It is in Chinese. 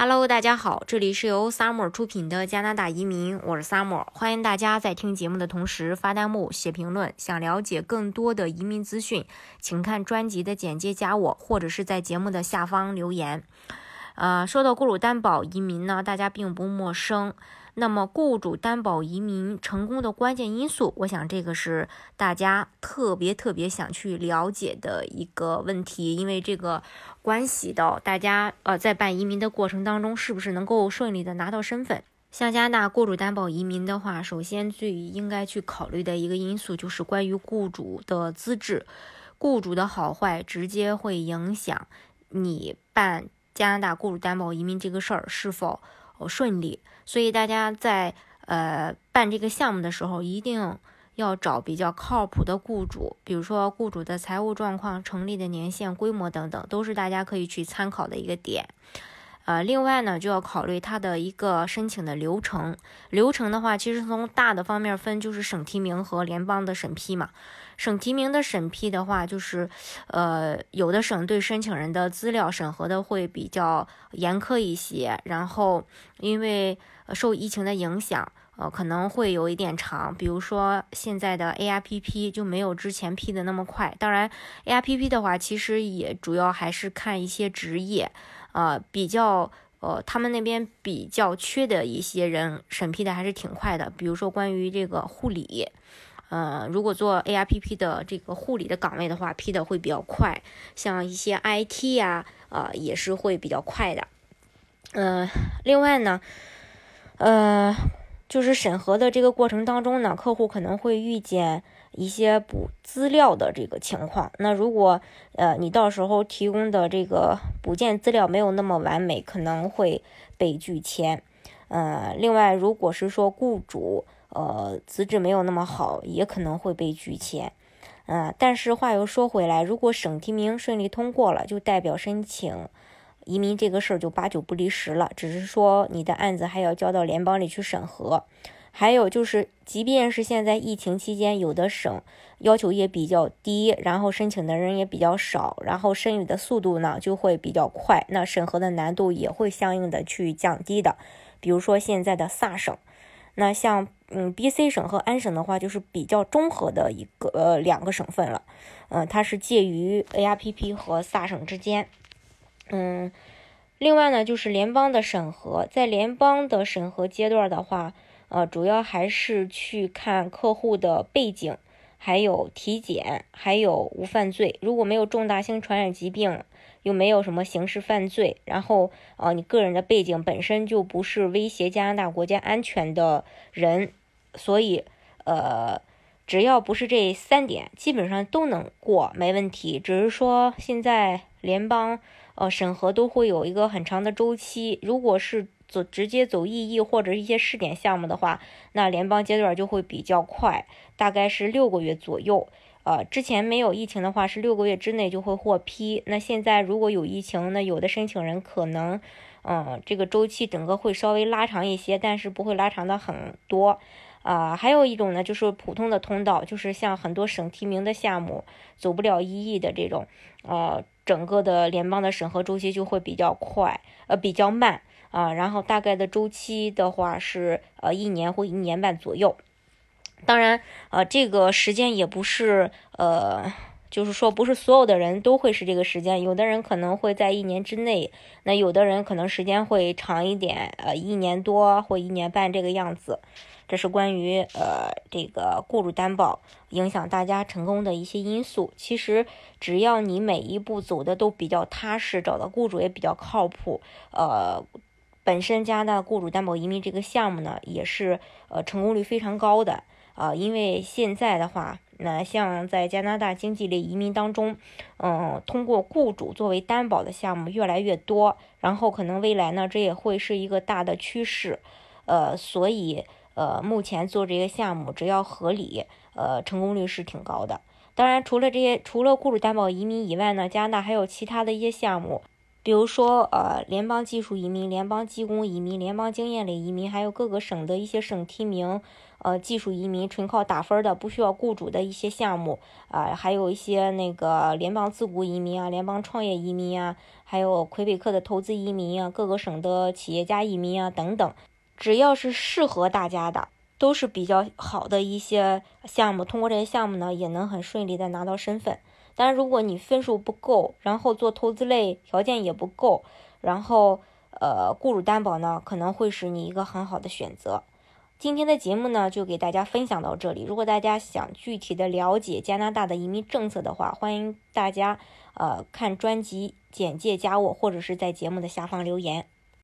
Hello，大家好，这里是由 Summer 出品的加拿大移民，我是 Summer，欢迎大家在听节目的同时发弹幕、写评论。想了解更多的移民资讯，请看专辑的简介加我，或者是在节目的下方留言。呃，说到雇主担保移民呢，大家并不陌生。那么，雇主担保移民成功的关键因素，我想这个是大家特别特别想去了解的一个问题，因为这个关系到大家呃在办移民的过程当中是不是能够顺利的拿到身份。像加拿大雇主担保移民的话，首先最应该去考虑的一个因素就是关于雇主的资质，雇主的好坏直接会影响你办加拿大雇主担保移民这个事儿是否。顺利，所以大家在呃办这个项目的时候，一定要找比较靠谱的雇主，比如说雇主的财务状况、成立的年限、规模等等，都是大家可以去参考的一个点。呃，另外呢，就要考虑它的一个申请的流程。流程的话，其实从大的方面分，就是省提名和联邦的审批嘛。省提名的审批的话，就是呃，有的省对申请人的资料审核的会比较严苛一些。然后，因为受疫情的影响，呃，可能会有一点长。比如说，现在的 ARPP 就没有之前批的那么快。当然，ARPP 的话，其实也主要还是看一些职业。呃，比较呃，他们那边比较缺的一些人审批的还是挺快的。比如说关于这个护理，呃，如果做 ARPP 的这个护理的岗位的话，批的会比较快。像一些 IT 呀，呃，也是会比较快的。嗯，另外呢，呃，就是审核的这个过程当中呢，客户可能会遇见。一些补资料的这个情况，那如果呃你到时候提供的这个补件资料没有那么完美，可能会被拒签。呃，另外如果是说雇主呃资质没有那么好，也可能会被拒签。嗯，但是话又说回来，如果省提名顺利通过了，就代表申请移民这个事儿就八九不离十了，只是说你的案子还要交到联邦里去审核。还有就是，即便是现在疫情期间，有的省要求也比较低，然后申请的人也比较少，然后审理的速度呢就会比较快，那审核的难度也会相应的去降低的。比如说现在的萨省，那像嗯 BC 省和安省的话，就是比较综合的一个呃两个省份了，嗯，它是介于 ARPP 和萨省之间，嗯，另外呢就是联邦的审核，在联邦的审核阶段的话。呃，主要还是去看客户的背景，还有体检，还有无犯罪。如果没有重大性传染疾病，又没有什么刑事犯罪，然后呃，你个人的背景本身就不是威胁加拿大国家安全的人，所以呃，只要不是这三点，基本上都能过，没问题。只是说现在联邦呃审核都会有一个很长的周期，如果是。走直接走 EE 或者一些试点项目的话，那联邦阶段就会比较快，大概是六个月左右。呃，之前没有疫情的话是六个月之内就会获批。那现在如果有疫情，那有的申请人可能，嗯，这个周期整个会稍微拉长一些，但是不会拉长的很多。啊，还有一种呢，就是普通的通道，就是像很多省提名的项目走不了 EE 的这种，呃，整个的联邦的审核周期就会比较快，呃，比较慢。啊，然后大概的周期的话是呃一年或一年半左右，当然呃这个时间也不是呃就是说不是所有的人都会是这个时间，有的人可能会在一年之内，那有的人可能时间会长一点，呃一年多或一年半这个样子。这是关于呃这个雇主担保影响大家成功的一些因素。其实只要你每一步走的都比较踏实，找到雇主也比较靠谱，呃。本身加拿大雇主担保移民这个项目呢，也是呃成功率非常高的啊，因为现在的话，那像在加拿大经济类移民当中，嗯，通过雇主作为担保的项目越来越多，然后可能未来呢，这也会是一个大的趋势，呃，所以呃，目前做这个项目只要合理，呃，成功率是挺高的。当然，除了这些，除了雇主担保移民以外呢，加拿大还有其他的一些项目。比如说，呃，联邦技术移民、联邦技工移民、联邦经验类移民，还有各个省的一些省提名，呃，技术移民纯靠打分的，不需要雇主的一些项目啊，还有一些那个联邦自雇移民啊、联邦创业移民啊，还有魁北克的投资移民啊，各个省的企业家移民啊等等，只要是适合大家的，都是比较好的一些项目。通过这些项目呢，也能很顺利的拿到身份。但如果你分数不够，然后做投资类条件也不够，然后呃雇主担保呢，可能会是你一个很好的选择。今天的节目呢，就给大家分享到这里。如果大家想具体的了解加拿大的移民政策的话，欢迎大家呃看专辑简介加我，或者是在节目的下方留言。